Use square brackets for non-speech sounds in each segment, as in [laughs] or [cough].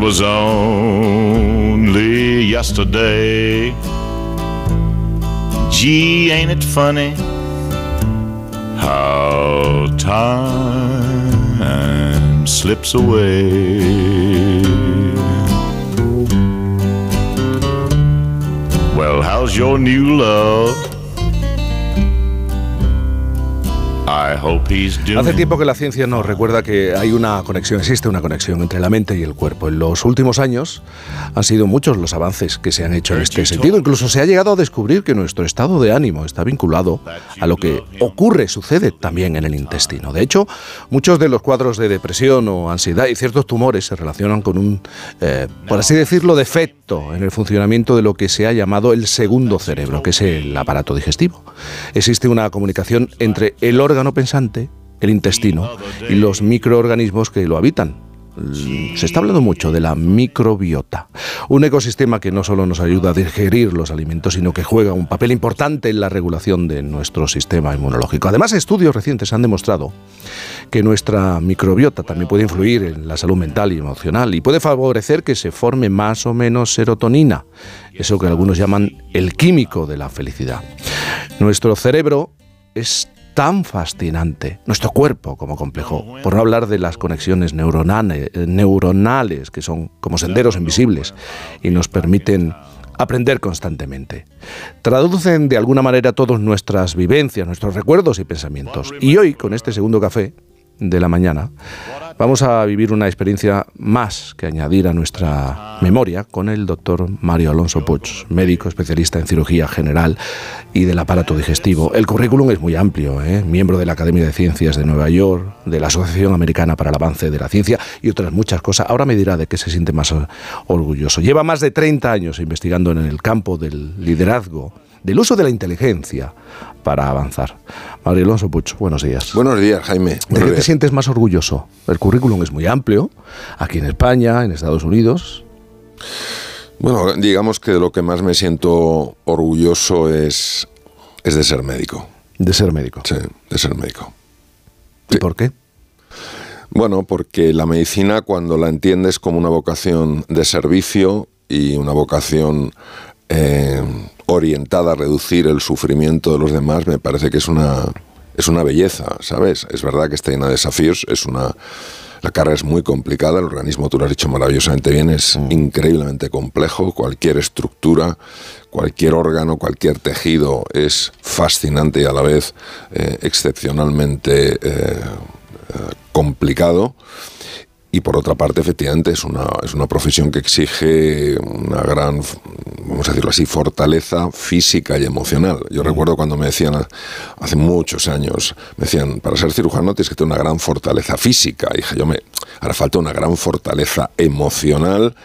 was only yesterday. Gee, ain't it funny how time slips away? Well, how's your new love? Hace tiempo que la ciencia nos recuerda que hay una conexión, existe una conexión entre la mente y el cuerpo. En los últimos años han sido muchos los avances que se han hecho en este sentido. Incluso se ha llegado a descubrir que nuestro estado de ánimo está vinculado a lo que ocurre, sucede también en el intestino. De hecho, muchos de los cuadros de depresión o ansiedad y ciertos tumores se relacionan con un, eh, por así decirlo, defecto en el funcionamiento de lo que se ha llamado el segundo cerebro, que es el aparato digestivo. Existe una comunicación entre el órgano pensante, el intestino, y los microorganismos que lo habitan. Se está hablando mucho de la microbiota, un ecosistema que no solo nos ayuda a digerir los alimentos, sino que juega un papel importante en la regulación de nuestro sistema inmunológico. Además, estudios recientes han demostrado que nuestra microbiota también puede influir en la salud mental y emocional y puede favorecer que se forme más o menos serotonina, eso que algunos llaman el químico de la felicidad. Nuestro cerebro es tan fascinante, nuestro cuerpo como complejo, por no hablar de las conexiones neuronales, neuronales que son como senderos invisibles y nos permiten aprender constantemente. Traducen de alguna manera todas nuestras vivencias, nuestros recuerdos y pensamientos. Y hoy, con este segundo café de la mañana, Vamos a vivir una experiencia más que añadir a nuestra memoria con el doctor Mario Alonso Puig, médico especialista en cirugía general y del aparato digestivo. El currículum es muy amplio, ¿eh? miembro de la Academia de Ciencias de Nueva York, de la Asociación Americana para el Avance de la Ciencia y otras muchas cosas. Ahora me dirá de qué se siente más orgulloso. Lleva más de 30 años investigando en el campo del liderazgo del uso de la inteligencia para avanzar. Mario Alonso Puch, buenos días. Buenos días, Jaime. ¿De qué te sientes más orgulloso? El currículum es muy amplio, aquí en España, en Estados Unidos. Bueno, digamos que de lo que más me siento orgulloso es, es de ser médico. De ser médico. Sí, de ser médico. ¿Y por qué? Bueno, porque la medicina cuando la entiendes como una vocación de servicio y una vocación eh, orientada a reducir el sufrimiento de los demás, me parece que es una, es una belleza, ¿sabes? Es verdad que está llena de desafíos, es una... La carrera es muy complicada, el organismo, tú lo has dicho maravillosamente bien, es mm. increíblemente complejo, cualquier estructura, cualquier órgano, cualquier tejido es fascinante y a la vez eh, excepcionalmente eh, complicado. Y por otra parte, efectivamente, es una, es una profesión que exige una gran, vamos a decirlo así, fortaleza física y emocional. Yo recuerdo cuando me decían hace muchos años, me decían, para ser cirujano tienes que tener una gran fortaleza física. Y dije, yo me, ahora falta una gran fortaleza emocional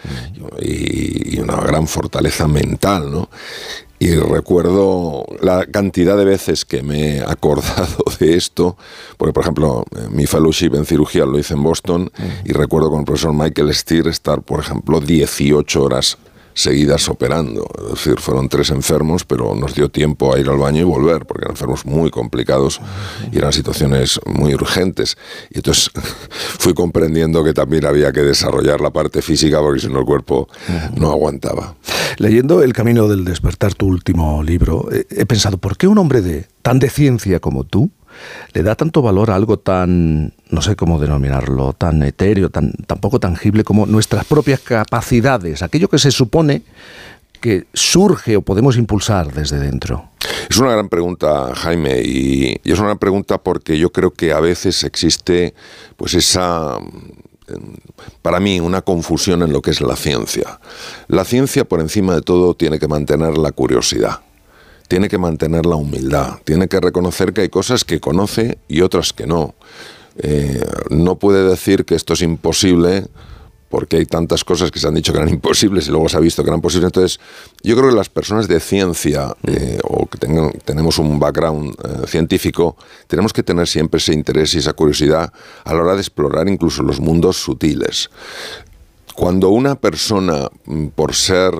y, y una gran fortaleza mental, ¿no? Y recuerdo la cantidad de veces que me he acordado [laughs] de esto, porque por ejemplo, mi fellowship en cirugía lo hice en Boston y recuerdo con el profesor Michael Steer estar, por ejemplo, 18 horas seguidas operando. Es decir, fueron tres enfermos, pero nos dio tiempo a ir al baño y volver, porque eran enfermos muy complicados y eran situaciones muy urgentes. Y entonces [laughs] fui comprendiendo que también había que desarrollar la parte física, porque si no el cuerpo no aguantaba. Leyendo El Camino del Despertar, tu último libro, he pensado, ¿por qué un hombre de tan de ciencia como tú le da tanto valor a algo tan, no sé cómo denominarlo, tan etéreo, tan, poco tangible como nuestras propias capacidades, aquello que se supone que surge o podemos impulsar desde dentro? Es una gran pregunta, Jaime, y, es una gran pregunta porque yo creo que a veces existe pues esa para mí una confusión en lo que es la ciencia. La ciencia por encima de todo tiene que mantener la curiosidad tiene que mantener la humildad, tiene que reconocer que hay cosas que conoce y otras que no. Eh, no puede decir que esto es imposible porque hay tantas cosas que se han dicho que eran [laughs] imposibles y luego se ha visto que eran posibles. Entonces, yo creo que las personas de ciencia eh, o que tenemos un background eh, científico, tenemos que tener siempre ese interés y esa curiosidad a la hora de explorar incluso los mundos sutiles. Cuando una persona, mm, por ser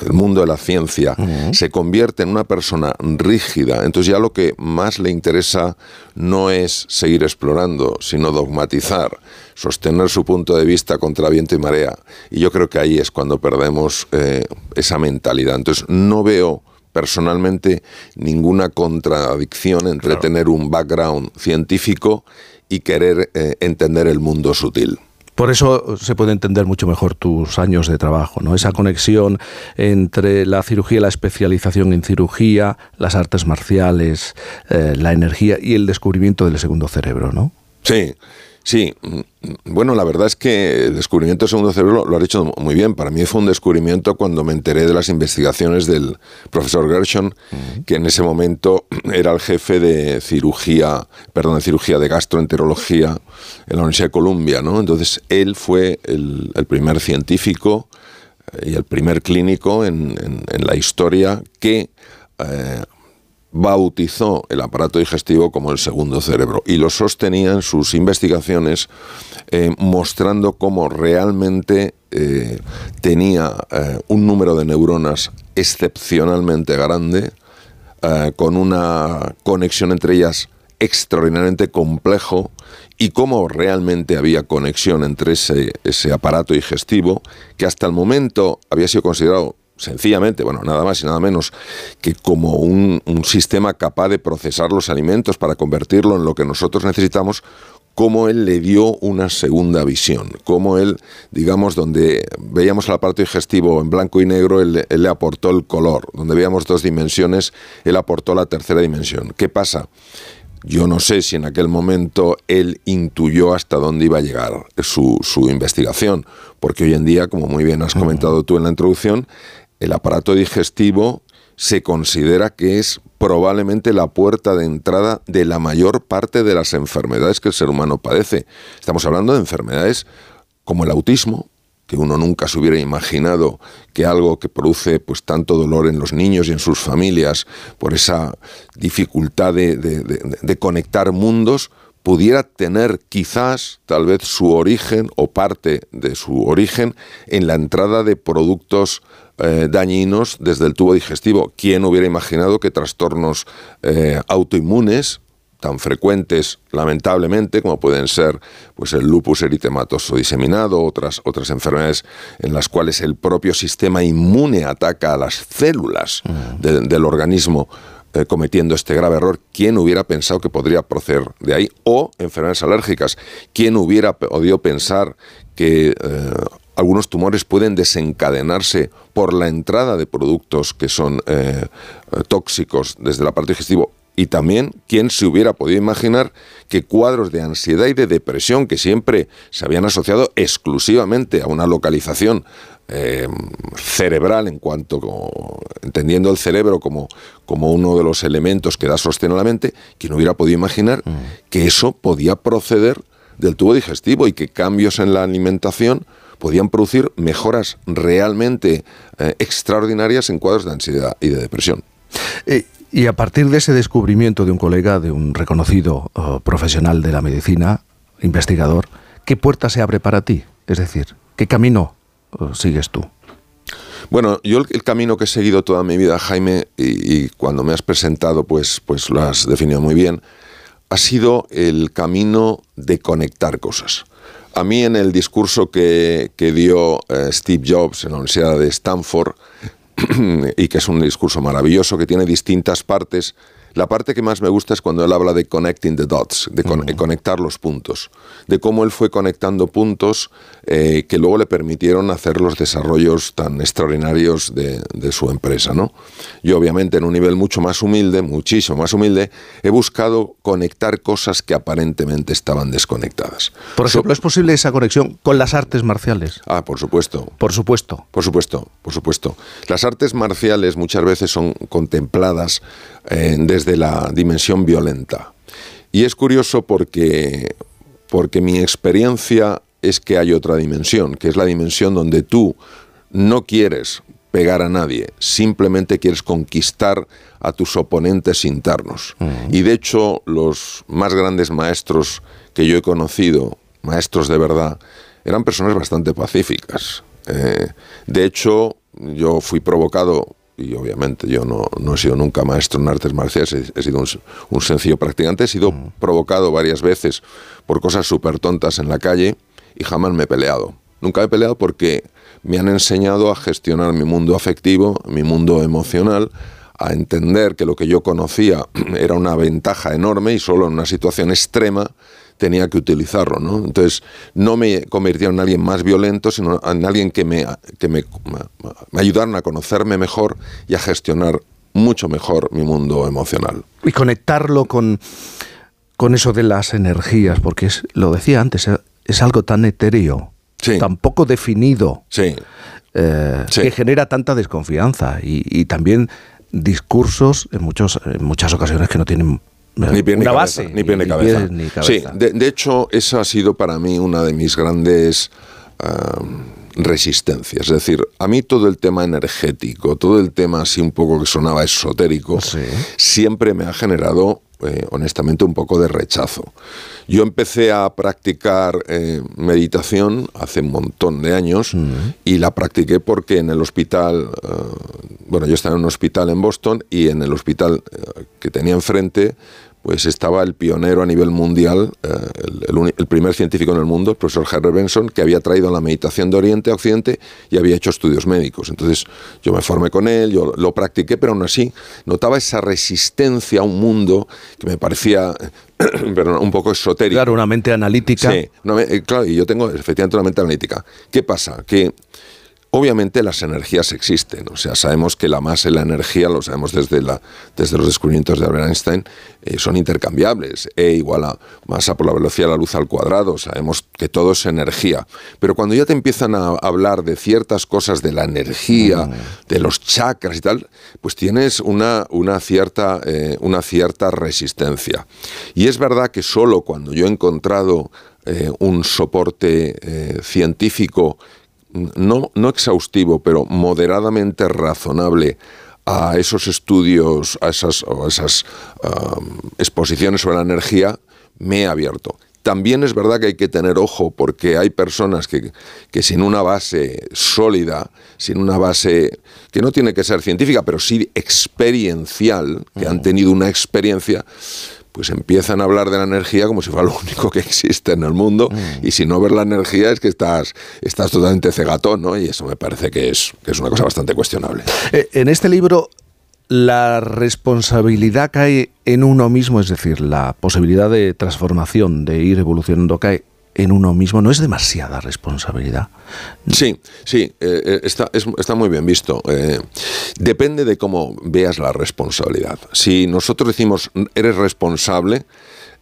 el mundo de la ciencia, se convierte en una persona rígida, entonces ya lo que más le interesa no es seguir explorando, sino dogmatizar, sostener su punto de vista contra viento y marea. Y yo creo que ahí es cuando perdemos eh, esa mentalidad. Entonces no veo personalmente ninguna contradicción entre tener un background científico y querer eh, entender el mundo sutil. Por eso se puede entender mucho mejor tus años de trabajo, ¿no? Esa conexión entre la cirugía, la especialización en cirugía, las artes marciales, eh, la energía y el descubrimiento del segundo cerebro, ¿no? Sí, Sí, mm, bueno, la verdad es que el descubrimiento del segundo cerebro lo ha hecho muy bien. Para mí fue un descubrimiento cuando me enteré de las investigaciones del profesor Gershon, que en ese momento [clears throat] era el jefe de cirugía, perdón, de cirugía de gastroenterología en la Universidad de Columbia, ¿no? Entonces él fue el, primer científico eh, y el primer clínico en, la historia que eh, bautizó el aparato digestivo como el segundo cerebro y lo sostenía en sus investigaciones eh, mostrando cómo realmente eh, tenía eh, un número de neuronas excepcionalmente grande, con una conexión entre ellas extraordinariamente complejo y cómo realmente había conexión entre ese, ese aparato digestivo que hasta el momento había sido considerado sencillamente, bueno, nada más y nada menos que como un, sistema capaz de procesar los alimentos para convertirlo en lo que nosotros necesitamos, como él le dio una segunda visión, como él, digamos, donde veíamos el aparato digestivo en blanco y negro, él, él, le aportó el color, donde veíamos dos dimensiones, él aportó la tercera dimensión. ¿Qué pasa? Yo no sé si en aquel momento él intuyó hasta dónde iba a llegar su, su investigación, porque hoy en día, como muy bien has comentado tú en la introducción, el aparato digestivo se considera que es probablemente la puerta de entrada de la mayor parte de las enfermedades que el ser humano padece. Estamos hablando de enfermedades como el autismo, que uno nunca se hubiera imaginado que algo que produce pues tanto dolor en los niños y en sus familias por esa dificultad de, de conectar mundos pudiera tener quizás tal vez su origen o parte de su origen en la entrada de productos eh, dañinos desde el tubo digestivo. ¿Quién hubiera imaginado que trastornos eh, autoinmunes tan frecuentes, lamentablemente, como pueden ser pues, el lupus eritematoso diseminado, otras, otras enfermedades en las cuales el propio sistema inmune ataca a las células mm. del organismo, eh, cometiendo este grave error, ¿quién hubiera pensado que podría proceder de ahí? O enfermedades alérgicas, ¿quién hubiera podido pensar que algunos tumores pueden desencadenarse por la entrada de productos que son eh, tóxicos desde la parte digestivo. Y también, ¿quién se hubiera podido imaginar que cuadros de ansiedad y de depresión que siempre se habían asociado exclusivamente a una localización eh, cerebral en cuanto, entendiendo el cerebro como, como uno de los elementos que da sostén a la mente, ¿quién hubiera podido imaginar mm. que eso podía proceder del tubo digestivo y que cambios en la alimentación podían producir mejoras realmente eh, extraordinarias en cuadros de ansiedad y de depresión. Eh, y a partir de ese descubrimiento de un colega, de un reconocido eh, profesional de la medicina, investigador, ¿qué puerta se abre para ti? Es decir, ¿qué camino sigues tú? Bueno, yo el, camino que he seguido toda mi vida, Jaime, y, cuando me has presentado, pues, pues lo has definido muy bien, ha sido el camino de conectar cosas. A mí en el discurso que, dio eh, Steve Jobs en la Universidad de Stanford, [clears throat] y que es un discurso maravilloso, que tiene distintas partes, la parte que más me gusta es cuando él habla de connecting the dots, de, conectar los puntos, de cómo él fue conectando puntos eh, que luego le permitieron hacer los desarrollos tan extraordinarios de, su empresa. ¿no? Yo obviamente en un nivel mucho más humilde, muchísimo más humilde, he buscado conectar cosas que aparentemente estaban desconectadas. Por ejemplo, ¿es posible esa conexión con las artes marciales? Ah, por supuesto. Por supuesto. Por supuesto, por supuesto. Las artes marciales muchas veces son contempladas eh, desde la dimensión violenta. Y es curioso porque, porque mi experiencia es que hay otra dimensión, que es la dimensión donde tú no quieres pegar a nadie, simplemente quieres conquistar a tus oponentes internos. Y de hecho, los más grandes maestros que yo he conocido, maestros de verdad, eran personas bastante pacíficas. Eh, de hecho, yo fui provocado y obviamente yo no, no, he sido nunca maestro en artes marciales, he, sido un, sencillo practicante, he sido provocado varias veces por cosas súper tontas en la calle y jamás me he peleado. Nunca he peleado porque me han enseñado a gestionar mi mundo afectivo, mi mundo emocional, a entender que lo que yo conocía [clears throat] era una ventaja enorme y solo en una situación extrema tenía que utilizarlo, ¿no? Entonces, no me convirtieron en alguien más violento, sino en alguien que me, que me, me ayudaron a conocerme mejor y a gestionar mucho mejor mi mundo emocional. Y conectarlo con, con eso de las energías, porque es, lo decía antes, es algo tan etéreo, tan poco definido, eh, que genera tanta desconfianza y, también discursos en, muchos, en muchas ocasiones que no tienen ni pie, una base. Ni pie ni, cabeza. Sí, de, hecho, esa ha sido para mí una de mis grandes resistencias. Es decir, a mí todo el tema energético, todo el tema así un poco que sonaba esotérico, siempre me ha generado eh, honestamente un poco de rechazo. Yo empecé a practicar eh, meditación hace un montón de años y la practiqué porque en el hospital, eh, bueno, yo estaba en un hospital en Boston y en el hospital que tenía enfrente pues estaba el pionero a nivel mundial, eh, el, primer científico en el mundo, el profesor Harry Benson, que había traído la meditación de Oriente a Occidente y había hecho estudios médicos. Entonces yo me formé con él, yo lo practiqué, pero aún así notaba esa resistencia a un mundo que me parecía [coughs] un poco esotérico. Claro, una mente analítica. Sí, eh, claro, y yo tengo efectivamente una mente analítica. ¿Qué pasa? Que Obviamente las energías existen, o sea, sabemos que la masa y la energía, lo sabemos desde, la, desde los descubrimientos de Albert Einstein, eh, son intercambiables. E igual a masa por la velocidad de la luz al cuadrado, sabemos que todo es energía. Pero cuando ya te empiezan a hablar de ciertas cosas de la energía, mm. de los chakras y tal, pues tienes una, una, cierta, eh, una cierta resistencia. Y es verdad que solo cuando yo he encontrado eh, un soporte científico no, no exhaustivo, pero moderadamente razonable a esos estudios, a esas, esas exposiciones sobre la energía, me he abierto. También es verdad que hay que tener ojo porque hay personas que, que, sin una base sólida, sin una base que no tiene que ser científica, pero sí experiencial, que han tenido una experiencia, pues empiezan a hablar de la energía como si fuera lo [laughs] único que existe en el mundo mm. y si no ver la energía es que estás, estás totalmente cegatón, ¿no? Y eso me parece que es, que es una cosa bastante cuestionable. Eh, en este libro la responsabilidad cae en uno mismo, es decir, la posibilidad de transformación, de ir evolucionando, cae en uno mismo no es demasiada responsabilidad. Sí, sí, eh, eh, está, está, muy bien visto. Eh, depende de cómo veas la responsabilidad. Si nosotros decimos eres responsable,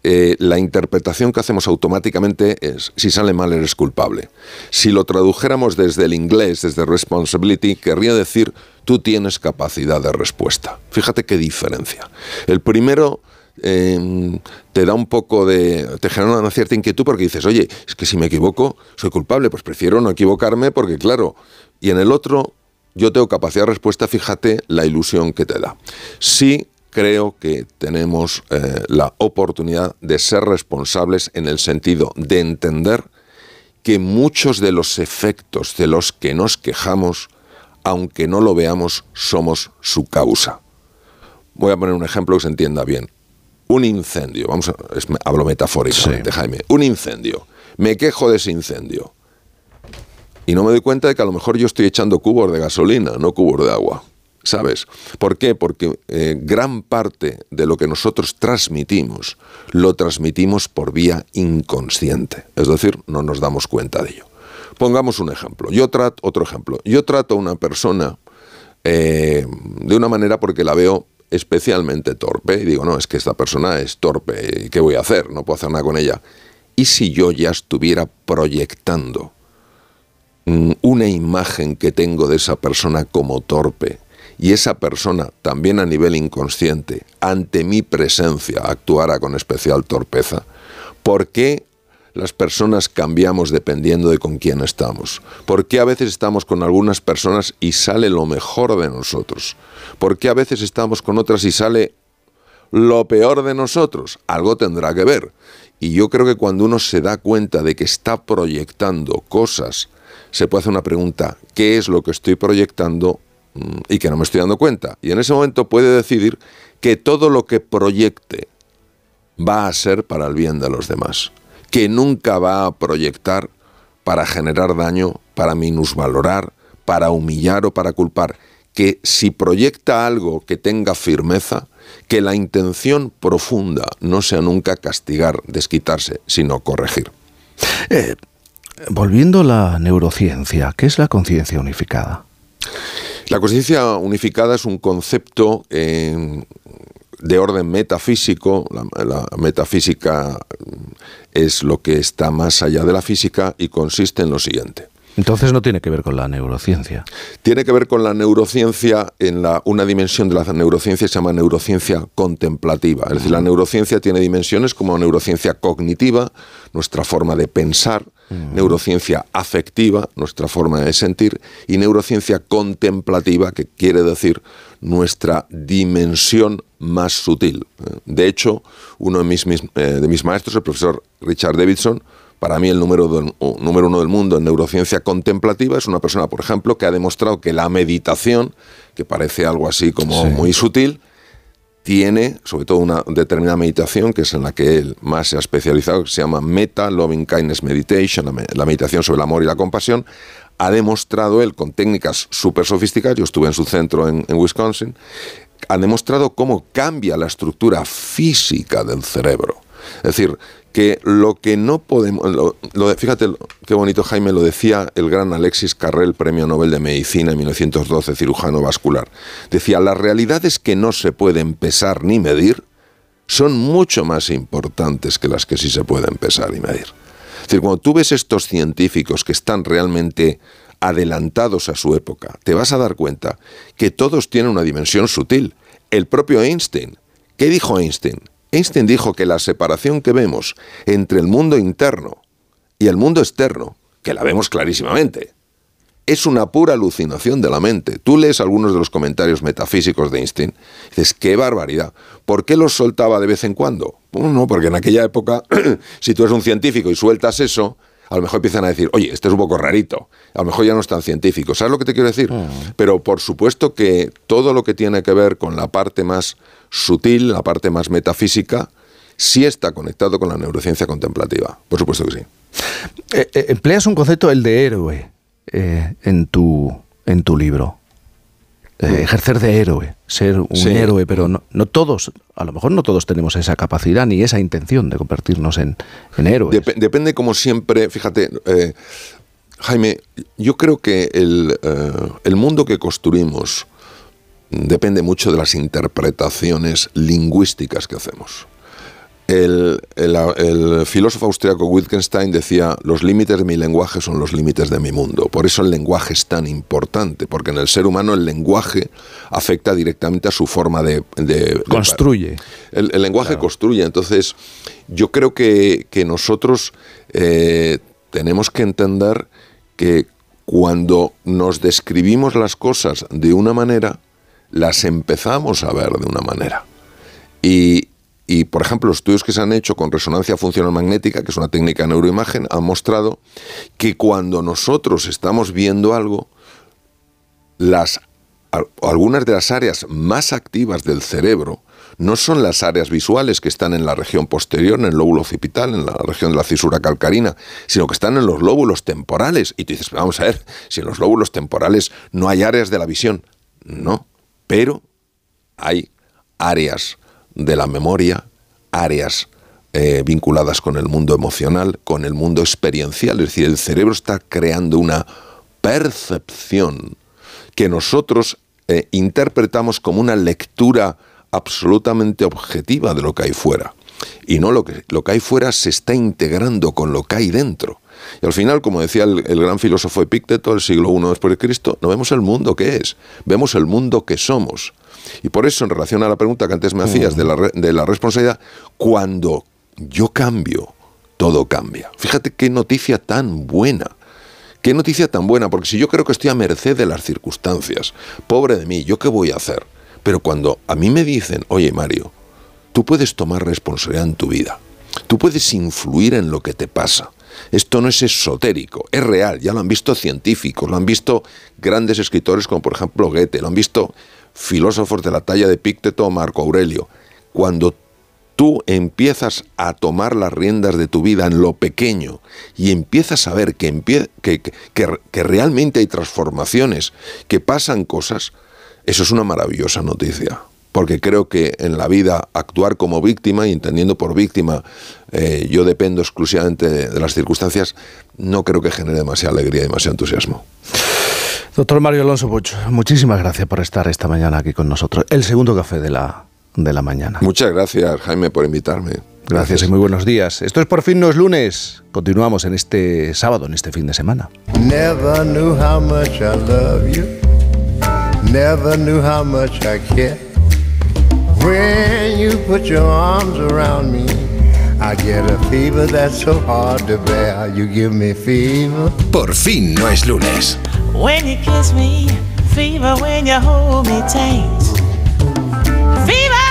la interpretación que hacemos automáticamente es, si sale mal eres culpable. Si lo tradujéramos desde el inglés, desde responsibility, querría decir tú tienes capacidad de respuesta. Fíjate qué diferencia. El primero Em, te da un poco de. te genera una cierta inquietud porque dices, oye, es que si me equivoco, soy culpable, pues prefiero no equivocarme porque, claro. Y en el otro, yo tengo capacidad de respuesta, fíjate la ilusión que te da. Sí creo que tenemos eh, la oportunidad de ser responsables en el sentido de entender que muchos de los efectos de los que nos quejamos, aunque no lo veamos, somos su causa. Voy a poner un ejemplo que se entienda bien un incendio, vamos a, hablo metafóricamente, Jaime, un incendio, me quejo de ese incendio y no me doy cuenta de que a lo mejor yo estoy echando cubos de gasolina, no cubos de agua. ¿Sabes? ¿Por qué? Porque eh, gran parte de lo que nosotros transmitimos lo transmitimos por vía inconsciente. Es decir, no nos damos cuenta de ello. Pongamos un ejemplo. Yo trato, otro ejemplo. Yo trato a una persona eh, de una manera porque la veo especialmente torpe y digo, no, es que esta persona es torpe, ¿qué voy a hacer? No puedo hacer nada con ella. ¿Y si yo ya estuviera proyectando mm, una imagen que tengo de esa persona como torpe y esa persona también a nivel inconsciente, ante mi presencia, actuara con especial torpeza? ¿Por qué las personas cambiamos dependiendo de con quién estamos? ¿Por qué a veces estamos con algunas personas y sale lo mejor de nosotros? ¿Por qué a veces estamos con otras y sale lo peor de nosotros? Algo tendrá que ver. Y yo creo que cuando uno se da cuenta de que está proyectando cosas se puede hacer una pregunta, ¿qué es lo que estoy proyectando mm, y que no me estoy dando cuenta? Y en ese momento puede decidir que todo lo que proyecte va a ser para el bien de los demás, que nunca va a proyectar para generar daño, para minusvalorar, para humillar o para culpar, que si proyecta algo que tenga firmeza, que la intención profunda no sea nunca castigar, desquitarse, sino corregir. Eh, volviendo a la neurociencia, ¿qué es la conciencia unificada? La conciencia unificada es un concepto eh, de orden metafísico. la, metafísica es lo que está más allá de la física y consiste en lo siguiente. Entonces no tiene que ver con la neurociencia. Tiene que ver con la neurociencia en la, una dimensión de la neurociencia se llama neurociencia contemplativa. Es decir, la neurociencia tiene dimensiones como neurociencia cognitiva, nuestra forma de pensar, neurociencia afectiva, nuestra forma de sentir, y neurociencia contemplativa, que quiere decir nuestra dimensión más sutil. De hecho, uno de mis, eh, de mis maestros, el profesor Richard Davidson, para mí el número, número uno del mundo en neurociencia contemplativa es una persona, por ejemplo, que ha demostrado que la meditación, que parece algo así como muy sutil, tiene sobre todo una determinada meditación que es en la que él más se ha especializado, que se llama Meta Loving Kindness Meditation, la meditación sobre el amor y la compasión, ha demostrado él con técnicas súper sofisticadas, yo estuve en su centro en, Wisconsin, ha demostrado cómo cambia la estructura física del cerebro. Es decir, que lo que no podemos, fíjate qué bonito Jaime lo decía el gran Alexis Carrel, premio Nobel de Medicina en 1912, cirujano vascular. Decía, las realidades que no se pueden pesar ni medir son mucho más importantes que las que sí se pueden pesar y medir. Decir, cuando tú ves estos científicos que están realmente adelantados a su época, te vas a dar cuenta que todos tienen una dimensión sutil. El propio Einstein, ¿qué dijo Einstein? Einstein dijo que la separación que vemos entre el mundo interno y el mundo externo, que la vemos clarísimamente, es una pura alucinación de la mente. Tú lees algunos de los comentarios metafísicos de Einstein y dices, qué barbaridad. ¿Por qué los soltaba de vez en cuando? No, porque en aquella época, [clears throat] si tú eres un científico y sueltas eso, a lo mejor empiezan a decir, oye, este es un poco rarito, a lo mejor ya no es tan científico. ¿Sabes lo que te quiero decir? Mm. Pero por supuesto que todo lo que tiene que ver con la parte más sutil, la parte más metafísica, sí está conectado con la neurociencia contemplativa. Por supuesto que sí. Eh, eh, empleas un concepto, el de héroe, eh, en, tu, en tu libro. Mm. ejercer de héroe, ser un héroe, pero no, todos, a lo mejor no todos tenemos esa capacidad ni esa intención de convertirnos en, en héroes. depende como siempre, fíjate, Jaime, yo creo que el, el mundo que construimos, depende mucho de las interpretaciones lingüísticas que hacemos. El, filósofo austriaco Wittgenstein decía, los límites de mi lenguaje son los límites de mi mundo. Por eso el lenguaje es tan importante, porque en el ser humano el lenguaje afecta directamente a su forma de... construye. el, lenguaje construye. Entonces, yo creo que, nosotros eh, tenemos que entender que cuando nos describimos las cosas de una manera, las empezamos a ver de una manera. Y, por ejemplo, los estudios que se han hecho con resonancia funcional magnética, que es una técnica de neuroimagen, han mostrado que cuando nosotros estamos viendo algo, las, algunas de las áreas más activas del cerebro no son las áreas visuales que están en la región posterior, en el lóbulo occipital, en la región de la cisura calcarina, sino que están en los lóbulos temporales. Y tú dices, vamos a ver, si en los lóbulos temporales no hay áreas de la visión. No, pero hay áreas de la memoria, áreas eh, vinculadas con el mundo emocional, con el mundo experiencial. Es decir, el cerebro está creando una percepción que nosotros eh, interpretamos como una lectura absolutamente objetiva de lo que hay fuera. Y no lo que, lo que hay fuera se está integrando con lo que hay dentro. Y al final, como decía el, gran filósofo Epicteto del siglo I después de Cristo, no vemos el mundo que es, vemos el mundo que somos. Y por eso, en relación a la pregunta que antes me hacías de la, de la responsabilidad, cuando yo cambio, todo cambia. Fíjate qué noticia tan buena. Qué noticia tan buena, porque si yo creo que estoy a merced de las circunstancias, pobre de mí, ¿yo qué voy a hacer? Pero cuando a mí me dicen, oye Mario, tú puedes tomar responsabilidad en tu vida, tú puedes influir en lo que te pasa, Esto no es esotérico, es real, ya lo han visto científicos, lo han visto grandes escritores como por ejemplo Goethe, lo han visto filósofos de la talla de Pícteto o Marco Aurelio. Cuando tú empiezas a tomar las riendas de tu vida en lo pequeño y empiezas a ver que, que, que, realmente hay transformaciones, que pasan cosas, eso es una maravillosa noticia. Porque creo que en la vida actuar como víctima y entendiendo por víctima eh, yo dependo exclusivamente de, las circunstancias, no creo que genere demasiada alegría y demasiado entusiasmo. Doctor Mario Alonso Puch, muchísimas gracias por estar esta mañana aquí con nosotros. El segundo café de la, de la mañana. Muchas gracias, Jaime, por invitarme. Gracias, y muy buenos días. Esto es Por fin no es lunes. Continuamos en este sábado, en este fin de semana. Never knew how much I love you. Never knew how much I care. When you put your arms around me, I get a fever that's so hard to bear. You give me fever. Por fin no es lunes. When you kiss me, fever when you hold me tight. Fever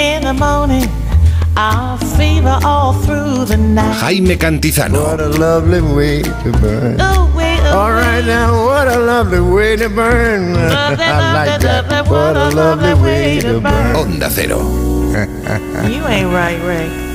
in the morning. I'll fever all through the night. Jaime Cantizano. What a lovely way to burn. Oh, way, oh, all right now, what a lovely way to burn. Lovely, I like that. What, what a lovely way to burn. Onda Cero. you ain't right, Ray.